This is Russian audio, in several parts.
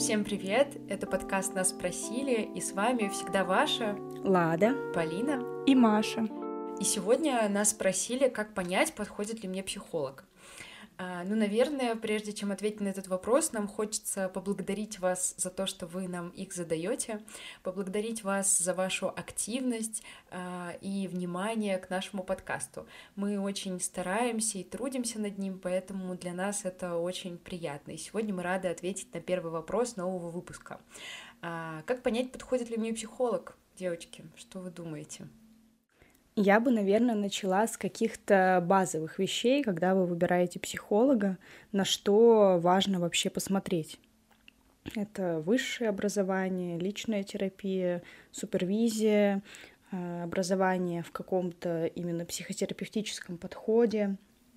Всем привет! Это подкаст «Нас спросили» и с вами всегда ваша Лада, Полина и Маша. И сегодня нас спросили, как понять, подходит ли мне психолог. А, ну, наверное, прежде чем ответить на этот вопрос, нам хочется поблагодарить вас за то, что вы нам их задаете, поблагодарить вас за вашу активность а, и внимание к нашему подкасту. Мы очень стараемся и трудимся над ним, поэтому для нас это очень приятно. И сегодня мы рады ответить на первый вопрос нового выпуска. А, как понять, подходит ли мне психолог? Девочки, что вы думаете? Я бы, наверное, начала с каких-то базовых вещей, когда вы выбираете психолога, на что важно вообще посмотреть. Это высшее образование, личная терапия, супервизия, э, образование в каком-то именно психотерапевтическом подходе.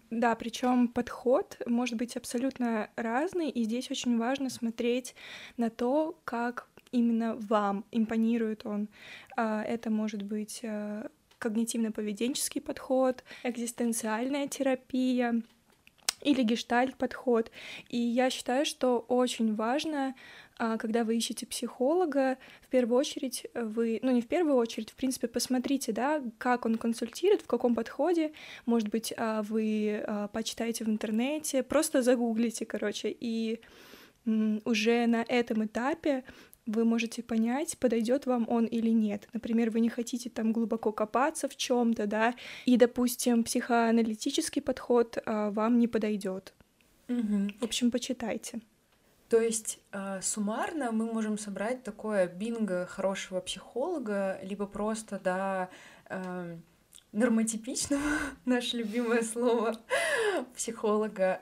Да, причем подход может быть абсолютно разный, и здесь очень важно смотреть на то, как именно вам импонирует он. А, это может быть э, когнитивно-поведенческий подход, экзистенциальная терапия или гештальт-подход. И я считаю, что очень важно, а, когда вы ищете психолога, в первую очередь вы, ну не в первую очередь, в принципе, посмотрите, да, как он консультирует, в каком подходе, может быть, а, вы а, почитаете в интернете, просто загуглите, короче, и уже на этом этапе вы можете понять, подойдет вам он или нет. Например, вы не хотите там глубоко копаться в чем-то, да, и, допустим, психоаналитический подход а, вам не подойдет. Угу. В общем, почитайте. То есть э, суммарно мы можем собрать такое бинго хорошего психолога, либо просто, да, э, нормотипичного, наше любимое слово психолога.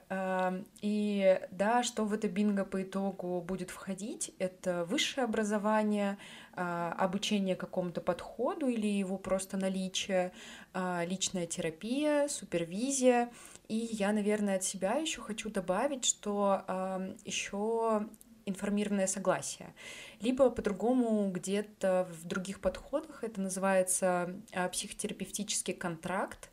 И да, что в это бинго по итогу будет входить, это высшее образование, а, обучение какому-то подходу или его просто наличие, а, личная терапия, супервизия. И я, наверное, от себя еще хочу добавить, что еще информированное согласие. Либо по-другому где-то в других подходах это называется а, психотерапевтический контракт.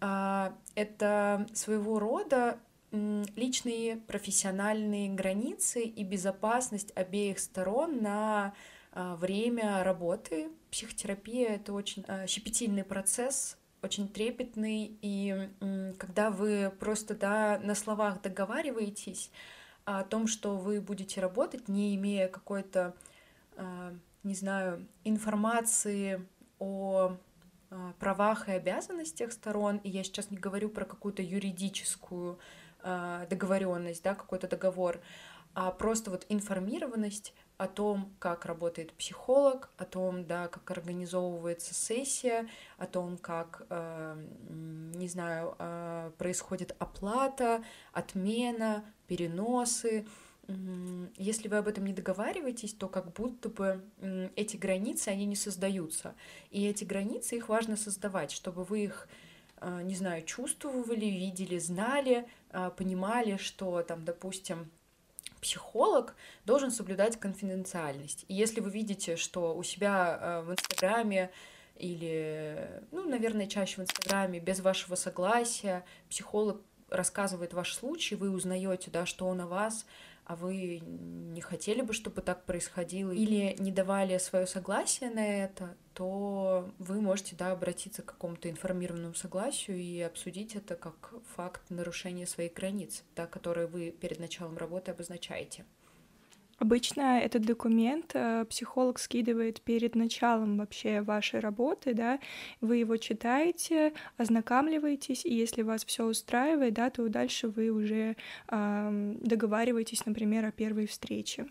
А, это своего рода личные профессиональные границы и безопасность обеих сторон на а, время работы. Психотерапия — это очень щепетильный процесс, очень трепетный, и когда вы просто да, на словах договариваетесь, о том, что вы будете работать, не имея какой-то, а, не знаю, информации о а, правах и обязанностях сторон, и я сейчас не говорю про какую-то юридическую а, договоренность, да, какой-то договор, а просто вот информированность о том, как работает психолог, о том, да, как организовывается сессия, о том, как, э, не знаю, э, происходит оплата, отмена, переносы. Если вы об этом не договариваетесь, то как будто бы эти границы, они не создаются. И эти границы, их важно создавать, чтобы вы их э, не знаю, чувствовали, видели, знали, понимали, что там, допустим, психолог должен соблюдать конфиденциальность. И если вы видите, что у себя э, в Инстаграме или, ну, наверное, чаще в Инстаграме без вашего согласия психолог рассказывает ваш случай, вы узнаете, да, что он о вас, а вы не хотели бы, чтобы так происходило, или не давали свое согласие на это, то вы можете да, обратиться к какому-то информированному согласию и обсудить это как факт нарушения своих границ, да, которые вы перед началом работы обозначаете. Обычно этот документ э, психолог скидывает перед началом вообще вашей работы, да, вы его читаете, ознакомливаетесь, и если вас все устраивает, да, то дальше вы уже э, договариваетесь, например, о первой встрече.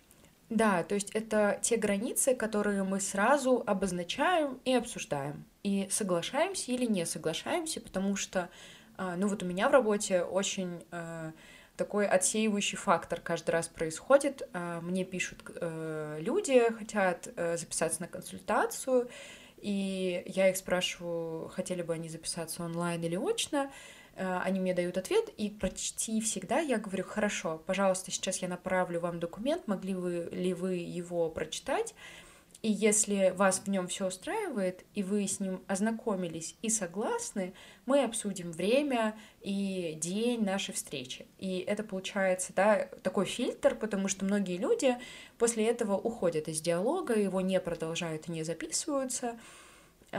Да, то есть это те границы, которые мы сразу обозначаем и обсуждаем, и соглашаемся или не соглашаемся, потому что, э, ну вот у меня в работе очень э, такой отсеивающий фактор каждый раз происходит. А, мне пишут э, люди, хотят э, записаться на консультацию, и я их спрашиваю, хотели бы они записаться онлайн или очно. Э, они мне дают ответ, и почти всегда я говорю, хорошо, пожалуйста, сейчас я направлю вам документ, могли вы ли вы его прочитать, И если вас в нем все устраивает, и вы с ним ознакомились и согласны, мы обсудим время и день нашей встречи. И это получается да, такой фильтр, потому что многие люди после этого уходят из диалога, его не продолжают и не записываются.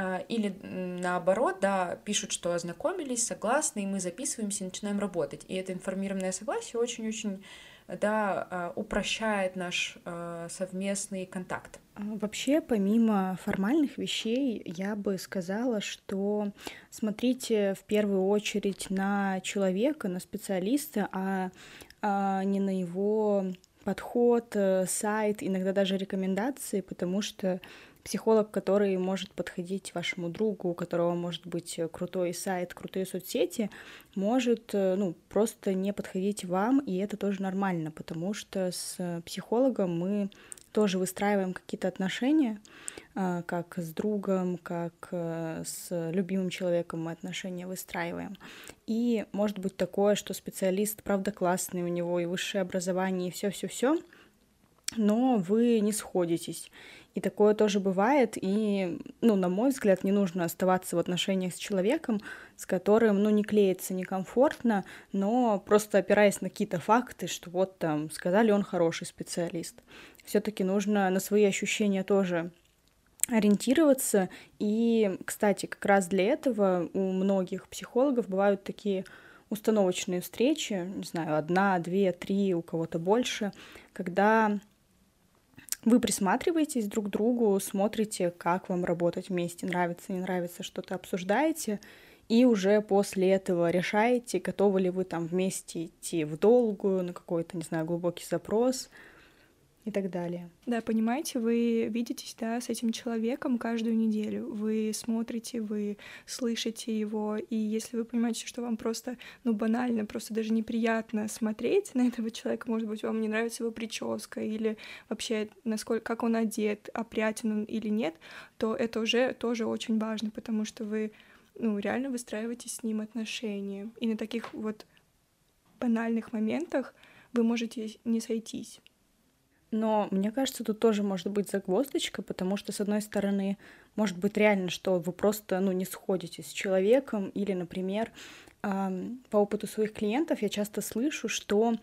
А, или наоборот, да, пишут, что ознакомились, согласны, и мы записываемся и начинаем работать. И это информированное согласие очень-очень да, а, упрощает наш а, совместный контакт. Вообще, помимо формальных вещей, я бы сказала, что смотрите в первую очередь на человека, на специалиста, а, а не на его подход, э, сайт, иногда даже рекомендации, потому что психолог, который может подходить вашему другу, у которого может быть крутой сайт, крутые соцсети, может э, ну, просто не подходить вам, и это тоже нормально, потому что с психологом мы тоже выстраиваем какие-то отношения, как с другом, как э, с любимым человеком мы отношения выстраиваем. И может быть такое, что специалист, правда, классный, у него и высшее образование, и все-все-все, но вы не сходитесь. И такое тоже бывает, и, ну, на мой взгляд, не нужно оставаться в отношениях с человеком, с которым, ну, не клеится некомфортно, но просто опираясь на какие-то факты, что вот там сказали, он хороший специалист. все таки нужно на свои ощущения тоже ориентироваться. И, кстати, как раз для этого у многих психологов бывают такие установочные встречи, не знаю, одна, две, три, у кого-то больше, когда вы присматриваетесь друг к другу, смотрите, как вам работать вместе, нравится, не нравится, что-то обсуждаете, и уже после этого решаете, готовы ли вы там вместе идти в долгую, на какой-то, не знаю, глубокий запрос, и так далее. Да, понимаете, вы видитесь, да, с этим человеком каждую неделю. Вы смотрите, вы слышите его, и если вы понимаете, что вам просто, ну, банально, просто даже неприятно смотреть на этого человека, может быть, вам не нравится его прическа или вообще, насколько, как он одет, опрятен он или нет, то это уже тоже очень важно, потому что вы, ну, реально выстраиваете с ним отношения. И на таких вот банальных моментах вы можете не сойтись. Но мне кажется, тут тоже может быть загвоздочка, потому что, с одной стороны, может быть реально, что вы просто ну, не сходите с человеком, или, например, по опыту своих клиентов я часто слышу, что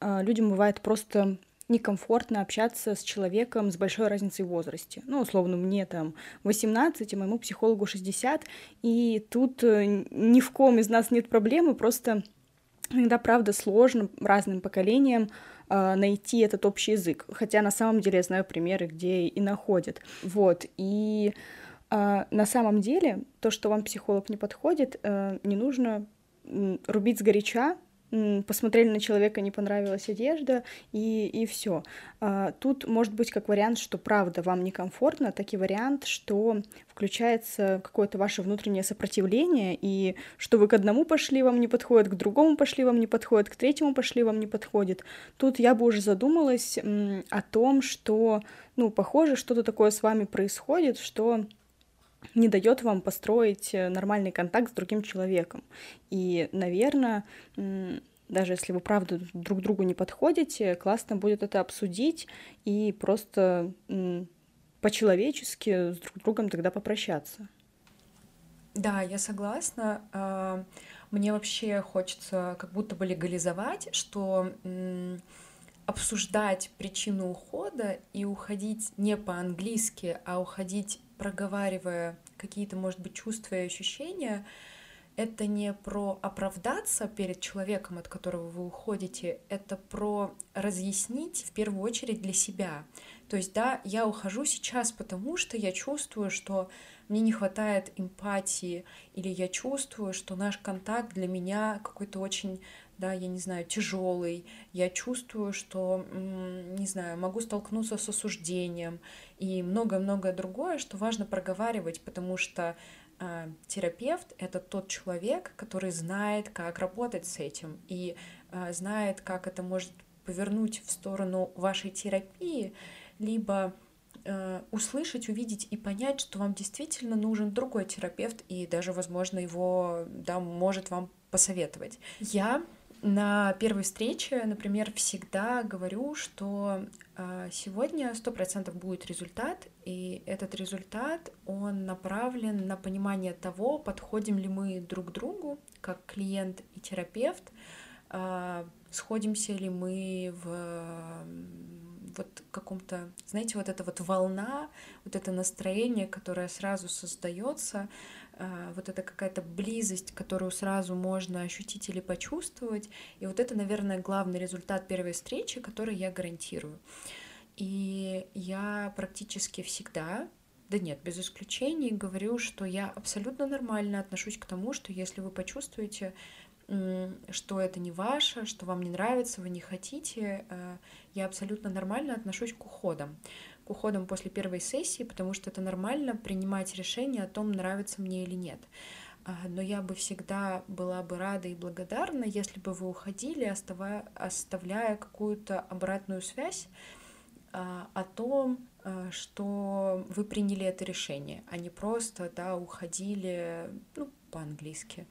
а, людям бывает просто некомфортно общаться с человеком с большой разницей в возрасте. Ну, условно, мне там 18, а моему психологу 60, и тут э, ни в ком из нас нет проблемы, просто иногда, правда, сложно разным поколениям найти этот общий язык. Хотя на самом деле я знаю примеры, где и находят. Вот. И э, на самом деле то, что вам психолог не подходит, э, не нужно рубить сгоряча, посмотрели на человека, не понравилась одежда, и, и все. А, тут может быть как вариант, что правда вам некомфортно, так и вариант, что включается какое-то ваше внутреннее сопротивление, и что вы к одному пошли, вам не подходит, к другому пошли, вам не подходит, к третьему пошли, вам не подходит. Тут я бы уже задумалась о том, что, ну, похоже, что-то такое с вами происходит, что не дает вам построить э, нормальный контакт с другим человеком. И, наверное, даже если вы правда друг другу не подходите, классно будет это обсудить и просто по-человечески с друг другом тогда попрощаться. Да, я согласна. А, мне вообще хочется как будто бы легализовать, что обсуждать причину ухода и уходить не по-английски, а уходить проговаривая какие-то, может быть, чувства и ощущения, это не про оправдаться перед человеком, от которого вы уходите, это про разъяснить в первую очередь для себя. То есть, да, я ухожу сейчас, потому что я чувствую, что мне не хватает эмпатии, или я чувствую, что наш контакт для меня какой-то очень да, я не знаю, тяжелый, я чувствую, что, не знаю, могу столкнуться с осуждением и многое-многое другое, что важно проговаривать, потому что э, терапевт — это тот человек, который знает, как работать с этим и э, знает, как это может повернуть в сторону вашей терапии, либо э, услышать, увидеть и понять, что вам действительно нужен другой терапевт, и даже, возможно, его да, может вам посоветовать. Я на первой встрече, например, всегда говорю, что э, сегодня сто процентов будет результат, и этот результат, он направлен на понимание того, подходим ли мы друг другу, как клиент и терапевт, э, сходимся ли мы в вот каком-то, знаете, вот эта вот волна, вот это настроение, которое сразу создается, а, вот это какая-то близость, которую сразу можно ощутить или почувствовать. И вот это, наверное, главный результат первой встречи, который я гарантирую. И я практически всегда, да нет, без исключений, говорю, что я абсолютно нормально отношусь к тому, что если вы почувствуете, что это не ваше, что вам не нравится, вы не хотите, э, я абсолютно нормально отношусь к уходам к уходам после первой сессии, потому что это нормально принимать решение о том, нравится мне или нет. А, но я бы всегда была бы рада и благодарна, если бы вы уходили, оставая, оставляя какую-то обратную связь а, о том, а, что вы приняли это решение, а не просто да, уходили ну, по-английски.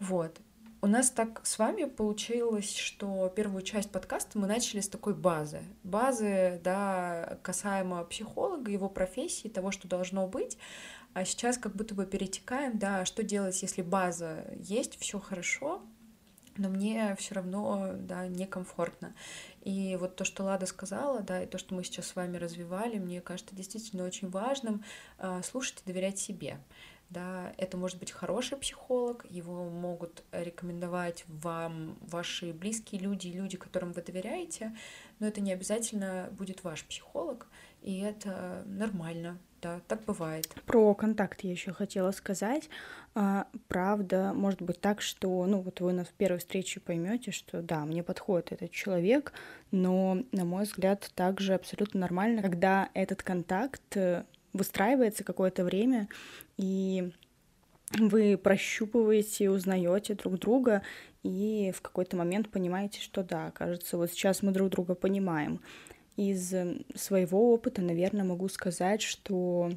Вот. У нас так с вами получилось, что первую часть подкаста мы начали с такой базы. Базы, да, касаемо психолога, его профессии, того, что должно быть. А сейчас как будто бы перетекаем, да, что делать, если база есть, все хорошо, но мне все равно, да, некомфортно. И вот то, что Лада сказала, да, и то, что мы сейчас с вами развивали, мне кажется действительно очень важным э, слушать и доверять себе да, это может быть хороший психолог, его могут рекомендовать вам ваши близкие люди, люди, которым вы доверяете, но это не обязательно будет ваш психолог, и это нормально, да, так бывает. Про контакт я еще хотела сказать. А, правда, может быть так, что, ну, вот вы на первой встрече поймете, что да, мне подходит этот человек, но, на мой взгляд, также абсолютно нормально, когда этот контакт э, выстраивается какое-то время, и вы прощупываете, узнаете друг друга, и в какой-то момент понимаете, что да, кажется, вот сейчас мы друг друга понимаем. Из своего опыта, наверное, могу сказать, что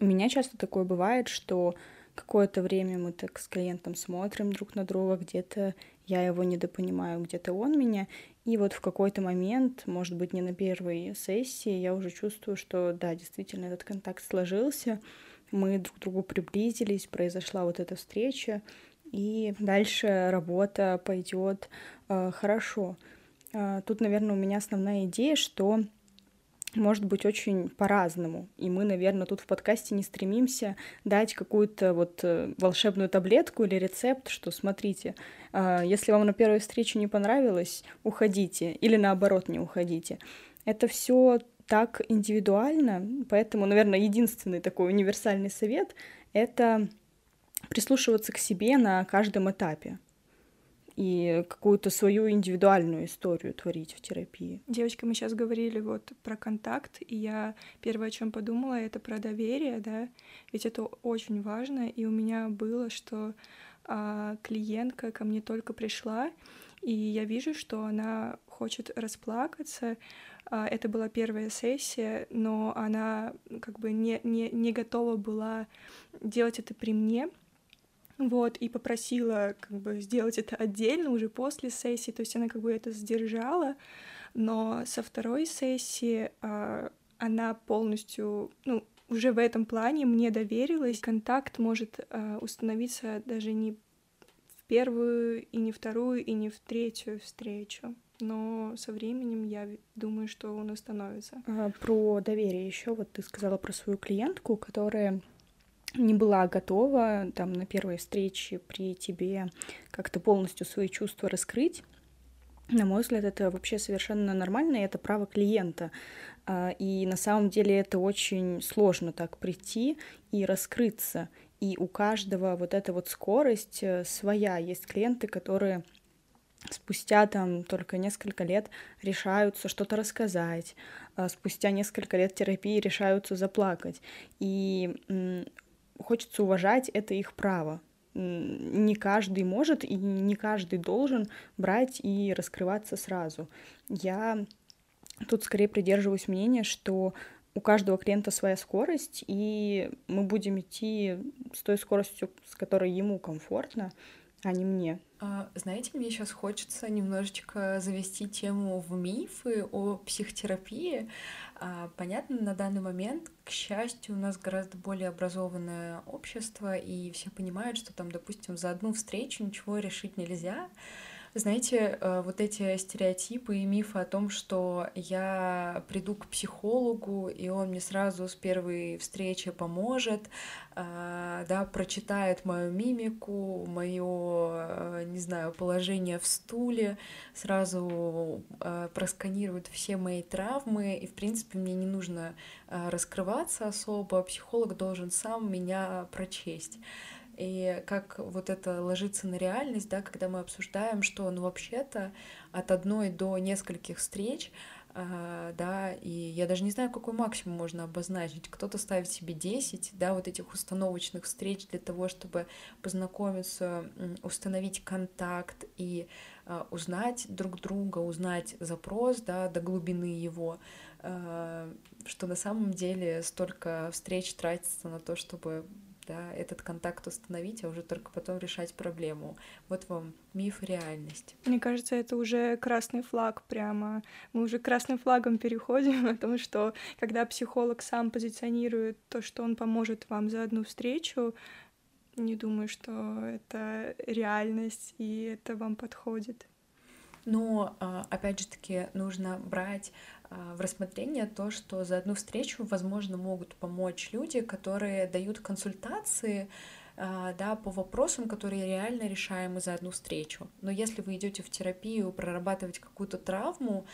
у меня часто такое бывает, что какое-то время мы так с клиентом смотрим друг на друга, где-то я его недопонимаю, где-то он меня, и вот в какой-то момент, может быть, не на первой сессии, я уже чувствую, что да, действительно этот контакт сложился, мы друг к другу приблизились, произошла вот эта встреча, и дальше работа пойдет э, хорошо. Э, тут, наверное, у меня основная идея, что может быть очень по-разному. И мы, наверное, тут в подкасте не стремимся дать какую-то вот э, волшебную таблетку или рецепт, что смотрите, а, если вам на первой встрече не понравилось, уходите, или наоборот, не уходите. Это все так индивидуально, поэтому, наверное, единственный такой универсальный совет — это прислушиваться к себе на каждом этапе и какую-то свою индивидуальную историю творить в терапии. Девочки, мы сейчас говорили вот про контакт, и я первое, о чем подумала, это про доверие, да, ведь это очень важно, и у меня было, что а, клиентка ко мне только пришла, и я вижу, что она хочет расплакаться. А, это была первая сессия, но она как бы не, не, не готова была делать это при мне, вот, и попросила как бы сделать это отдельно уже после сессии, то есть она как бы это сдержала, но со второй сессии э, она полностью, ну, уже в этом плане мне доверилась. Контакт может э, установиться даже не в первую, и не вторую, и не в третью встречу. Но со временем я думаю, что он установится. А, про доверие еще. Вот ты сказала про свою клиентку, которая не была готова там на первой встрече при тебе как-то полностью свои чувства раскрыть. На мой взгляд, это вообще совершенно нормально, и это право клиента. А, и на самом деле это очень сложно так прийти и раскрыться. И у каждого вот эта вот скорость э, своя. Есть клиенты, которые спустя там только несколько лет решаются что-то рассказать, а спустя несколько лет терапии решаются заплакать. И хочется уважать это их право. Не каждый может и не каждый должен брать и раскрываться сразу. Я тут скорее придерживаюсь мнения, что у каждого клиента своя скорость, и мы будем идти с той скоростью, с которой ему комфортно. А не мне. А, знаете, мне сейчас хочется немножечко завести тему в мифы о психотерапии. А, понятно, на данный момент, к счастью, у нас гораздо более образованное общество, и все понимают, что там, допустим, за одну встречу ничего решить нельзя. Знаете, э, вот эти стереотипы и мифы о том, что я приду к психологу, и он мне сразу с первой встречи поможет, э, да, прочитает мою мимику, мое, э, не знаю, положение в стуле, сразу просканирует все мои травмы, и, в принципе, мне не нужно раскрываться особо, психолог должен сам меня прочесть и как вот это ложится на реальность, да, когда мы обсуждаем, что, ну, вообще-то от одной до нескольких встреч, э, да, и я даже не знаю, какой максимум можно обозначить. Кто-то ставит себе 10, да, вот этих установочных встреч для того, чтобы познакомиться, установить контакт и э, узнать друг друга, узнать запрос, да, до глубины его, э, что на самом деле столько встреч тратится на то, чтобы да, этот контакт установить, а уже только потом решать проблему. Вот вам миф реальность. Мне кажется, это уже красный флаг прямо. Мы уже красным флагом переходим о том, что когда психолог сам позиционирует то, что он поможет вам за одну встречу, не думаю, что это реальность и это вам подходит. Но, а, опять же таки, нужно брать в рассмотрение то, что за одну встречу, возможно, могут помочь люди, которые дают консультации а, да, по вопросам, которые реально решаемы за одну встречу. Но если вы идете в терапию прорабатывать какую-то травму,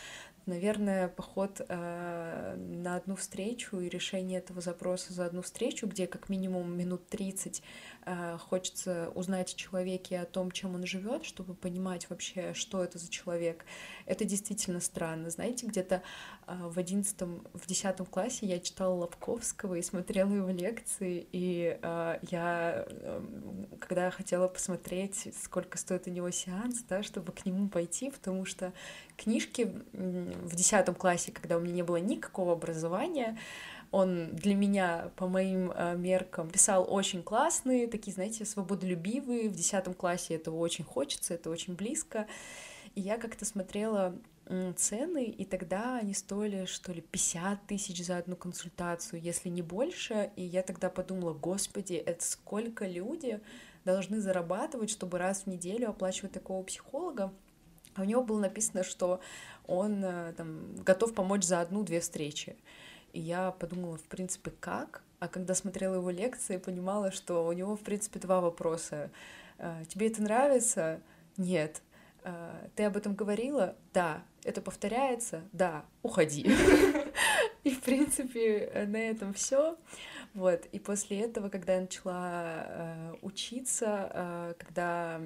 наверное, поход э, на одну встречу и решение этого запроса за одну встречу, где как минимум минут 30 э, хочется узнать о человеке, о том, чем он живет, чтобы понимать вообще, что это за человек. Это действительно странно. Знаете, где-то э, в одиннадцатом, в десятом классе я читала Лобковского и смотрела его лекции, и э, я, э, когда хотела посмотреть, сколько стоит у него сеанс, да, чтобы к нему пойти, потому что книжки в десятом классе, когда у меня не было никакого образования, он для меня, по моим э, меркам, писал очень классные, такие, знаете, свободолюбивые. В десятом классе этого очень хочется, это очень близко. И я как-то смотрела цены, и тогда они стоили, что ли, 50 тысяч за одну консультацию, если не больше. И я тогда подумала, господи, это сколько люди должны зарабатывать, чтобы раз в неделю оплачивать такого психолога. А у него было написано, что он э, там, готов помочь за одну-две встречи. И я подумала, в принципе, как? А когда смотрела его лекции, понимала, что у него, в принципе, два вопроса. «Э, тебе это нравится? Нет. «Э, ты об этом говорила? Да. Это повторяется? Да. Уходи. И, в принципе, на этом все. Вот, и после этого, когда я начала э, учиться, э, когда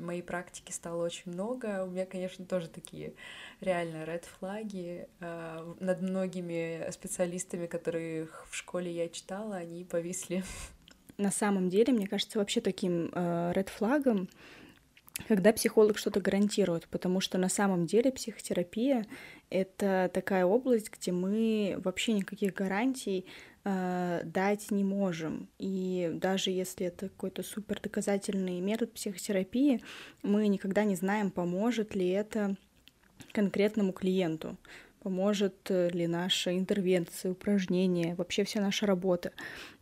моей практики стало очень много, у меня, конечно, тоже такие реально red флаги э, над многими специалистами, которых в школе я читала, они повисли. На самом деле, мне кажется, вообще таким э, red флагом когда психолог что-то гарантирует, потому что на самом деле психотерапия — это такая область, где мы вообще никаких гарантий э, дать не можем. И даже если это какой-то супер доказательный метод психотерапии, мы никогда не знаем, поможет ли это конкретному клиенту, поможет ли наша интервенция, упражнение, вообще вся наша работа.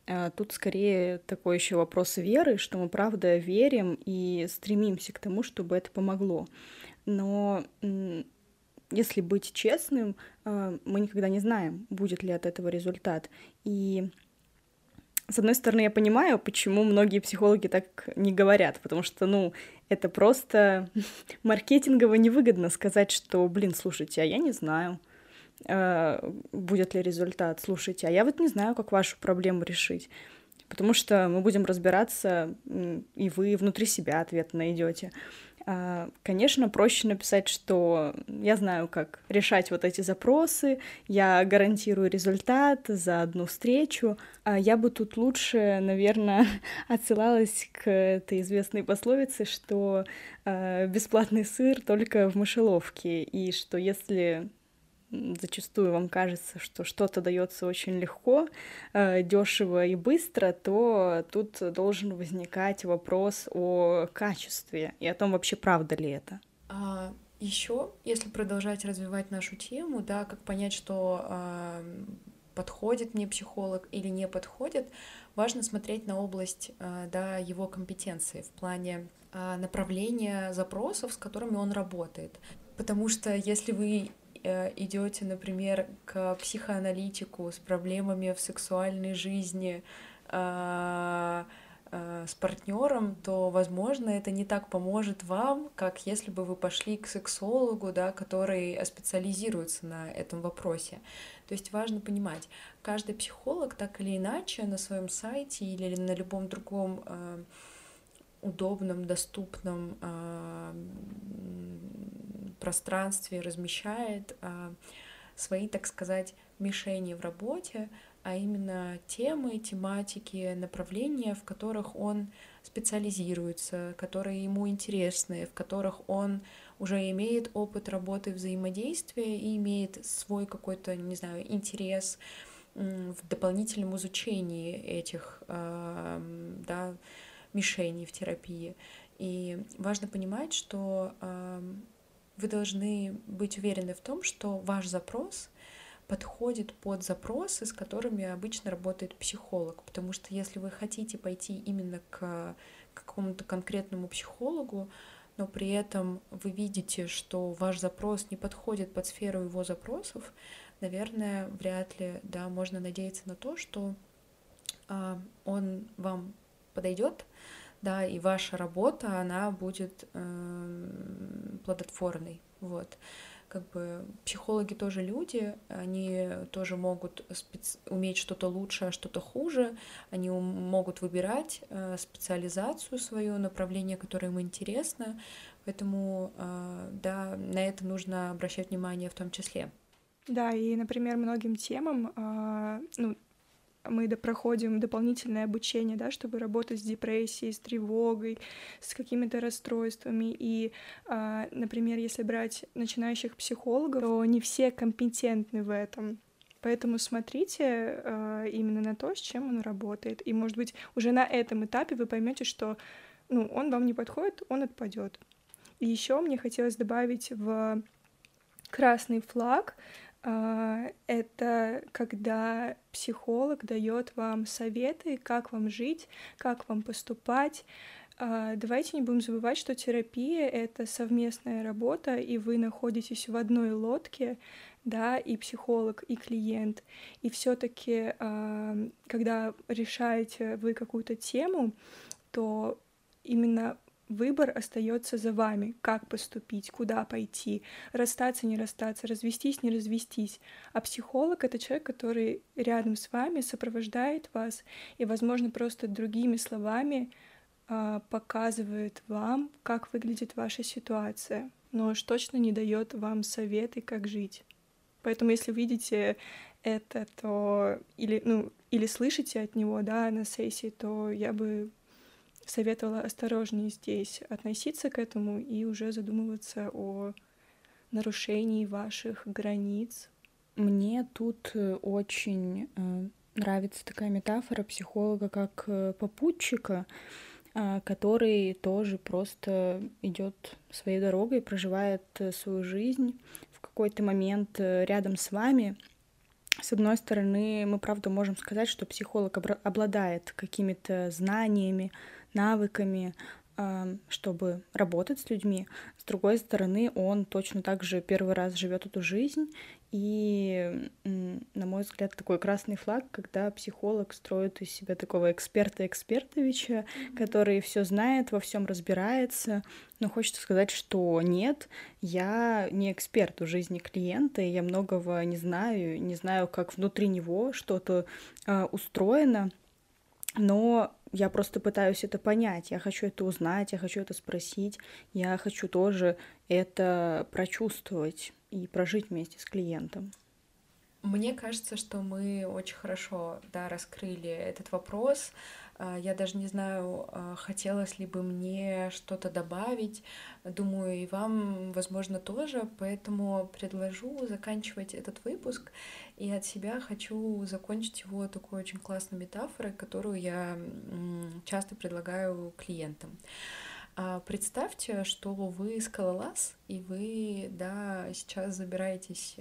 Э, тут скорее такой еще вопрос веры, что мы правда верим и стремимся к тому, чтобы это помогло. Но если быть честным, э, мы никогда не знаем, будет ли от этого результат. И с одной стороны, я понимаю, почему многие психологи так не говорят, потому что, ну, это просто маркетингово невыгодно сказать, что, блин, слушайте, а я не знаю, э, будет ли результат. Слушайте, а я вот не знаю, как вашу проблему решить. Потому что мы будем разбираться, и вы внутри себя ответ найдете. А, конечно, проще написать, что я знаю, как решать вот эти запросы, я гарантирую результат за одну встречу. А я бы тут лучше, наверное, отсылалась к этой известной пословице, что а, бесплатный сыр только в мышеловке, и что если зачастую вам кажется, что что-то дается очень легко, э, дешево и быстро, то тут должен возникать вопрос о качестве и о том, вообще правда ли это. А, еще, если продолжать развивать нашу тему, да, как понять, что э, подходит мне психолог или не подходит, важно смотреть на область э, да, его компетенции в плане э, направления запросов, с которыми он работает. Потому что если вы идете, например, к психоаналитику с проблемами в сексуальной жизни, э, э, с партнером, то, возможно, это не так поможет вам, как если бы вы пошли к сексологу, да, который специализируется на этом вопросе. То есть важно понимать, каждый психолог так или иначе на своем сайте или на любом другом э, удобном, доступном э, пространстве размещает э, свои, так сказать, мишени в работе, а именно темы, тематики, направления, в которых он специализируется, которые ему интересны, в которых он уже имеет опыт работы взаимодействия и имеет свой какой-то, не знаю, интерес в дополнительном изучении этих э, да, мишеней в терапии. И важно понимать, что э, вы должны быть уверены в том, что ваш запрос подходит под запросы, с которыми обычно работает психолог. Потому что если вы хотите пойти именно к какому-то конкретному психологу, но при этом вы видите, что ваш запрос не подходит под сферу его запросов, наверное, вряд ли, да, можно надеяться на то, что а, он вам подойдет, да, и ваша работа, она будет э, плодотворной, вот как бы психологи тоже люди, они тоже могут специ... уметь что-то лучше, а что-то хуже, они могут выбирать э, специализацию свою, направление, которое им интересно, поэтому, э, да, на это нужно обращать внимание в том числе. Да, и, например, многим темам, э, ну, мы проходим дополнительное обучение, да, чтобы работать с депрессией, с тревогой, с какими-то расстройствами. И, а, например, если брать начинающих психологов, то не все компетентны в этом. Поэтому смотрите э, именно на то, с чем он работает. И, может быть, уже на этом этапе вы поймете, что ну, он вам не подходит, он отпадет. И еще мне хотелось добавить в красный флаг а, это когда психолог дает вам советы, как вам жить, как вам поступать. А, давайте не будем забывать, что терапия — это совместная работа, и вы находитесь в одной лодке, да, и психолог, и клиент. И все таки а, когда решаете вы какую-то тему, то именно Выбор остается за вами, как поступить, куда пойти, расстаться, не расстаться, развестись, не развестись. А психолог — это человек, который рядом с вами сопровождает вас и, возможно, просто другими словами э, показывает вам, как выглядит ваша ситуация, но уж точно не дает вам советы, как жить. Поэтому, если видите это, то или, ну, или слышите от него, да, на сессии, то я бы советовала осторожнее здесь относиться к этому и уже задумываться о нарушении ваших границ. Мне тут э, очень э, нравится такая метафора психолога как э, попутчика, который тоже просто идет своей дорогой, проживает свою жизнь в какой-то момент рядом с вами. С одной стороны, мы правда можем сказать, что психолог обладает какими-то знаниями, навыками, чтобы работать с людьми. С другой стороны, он точно так же первый раз живет эту жизнь. И, на мой взгляд, такой красный флаг, когда психолог строит из себя такого эксперта-экспертовича, mm-hmm. который все знает, во всем разбирается. Но хочется сказать, что нет, я не эксперт в жизни клиента, и я многого не знаю, не знаю, как внутри него что-то э, устроено. Но я просто пытаюсь это понять, я хочу это узнать, я хочу это спросить, я хочу тоже это прочувствовать и прожить вместе с клиентом. Мне кажется, что мы очень хорошо да, раскрыли этот вопрос, я даже не знаю, а, хотелось ли бы мне что-то добавить. Думаю, и вам, возможно, тоже. Поэтому предложу заканчивать этот выпуск. И от себя хочу закончить его такой очень классной метафорой, которую я часто предлагаю клиентам. А представьте, что вы скалолаз, и вы, да, сейчас забираетесь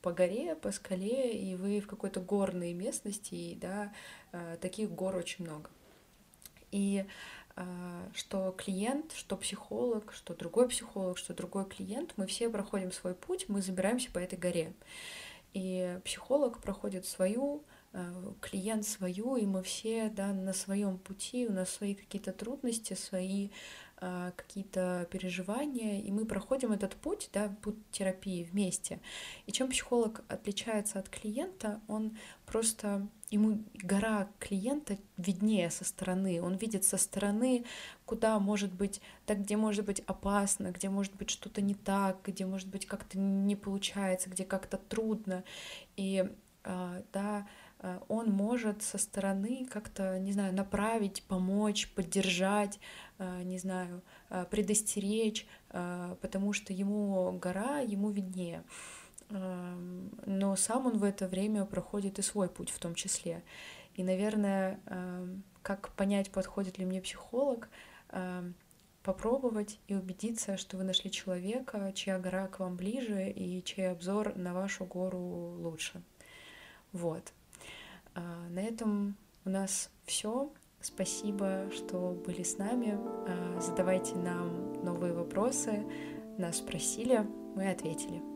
по горе, по скале, и вы в какой-то горной местности, и, да, таких гор очень много. И э, что клиент, что психолог, что другой психолог, что другой клиент, мы все проходим свой путь, мы забираемся по этой горе. И психолог проходит свою, клиент свою, и мы все да, на своем пути, у нас свои какие-то трудности, свои а, какие-то переживания, и мы проходим этот путь, да, путь терапии вместе. И чем психолог отличается от клиента, он просто ему гора клиента виднее со стороны, он видит со стороны, куда может быть, так, где может быть опасно, где может быть что-то не так, где может быть как-то не получается, где как-то трудно, и а, да, а, он может со стороны как-то, не знаю, направить, помочь, поддержать, а, не знаю, предостеречь, потому что ему гора, ему виднее. Но сам он в это время проходит и свой путь в том числе. И, наверное, как понять, подходит ли мне психолог, попробовать и убедиться, что вы нашли человека, чья гора к вам ближе и чей обзор на вашу гору лучше. Вот. А, на этом у нас все. Спасибо, что были с нами. А, задавайте нам новые вопросы. Нас спросили, мы ответили.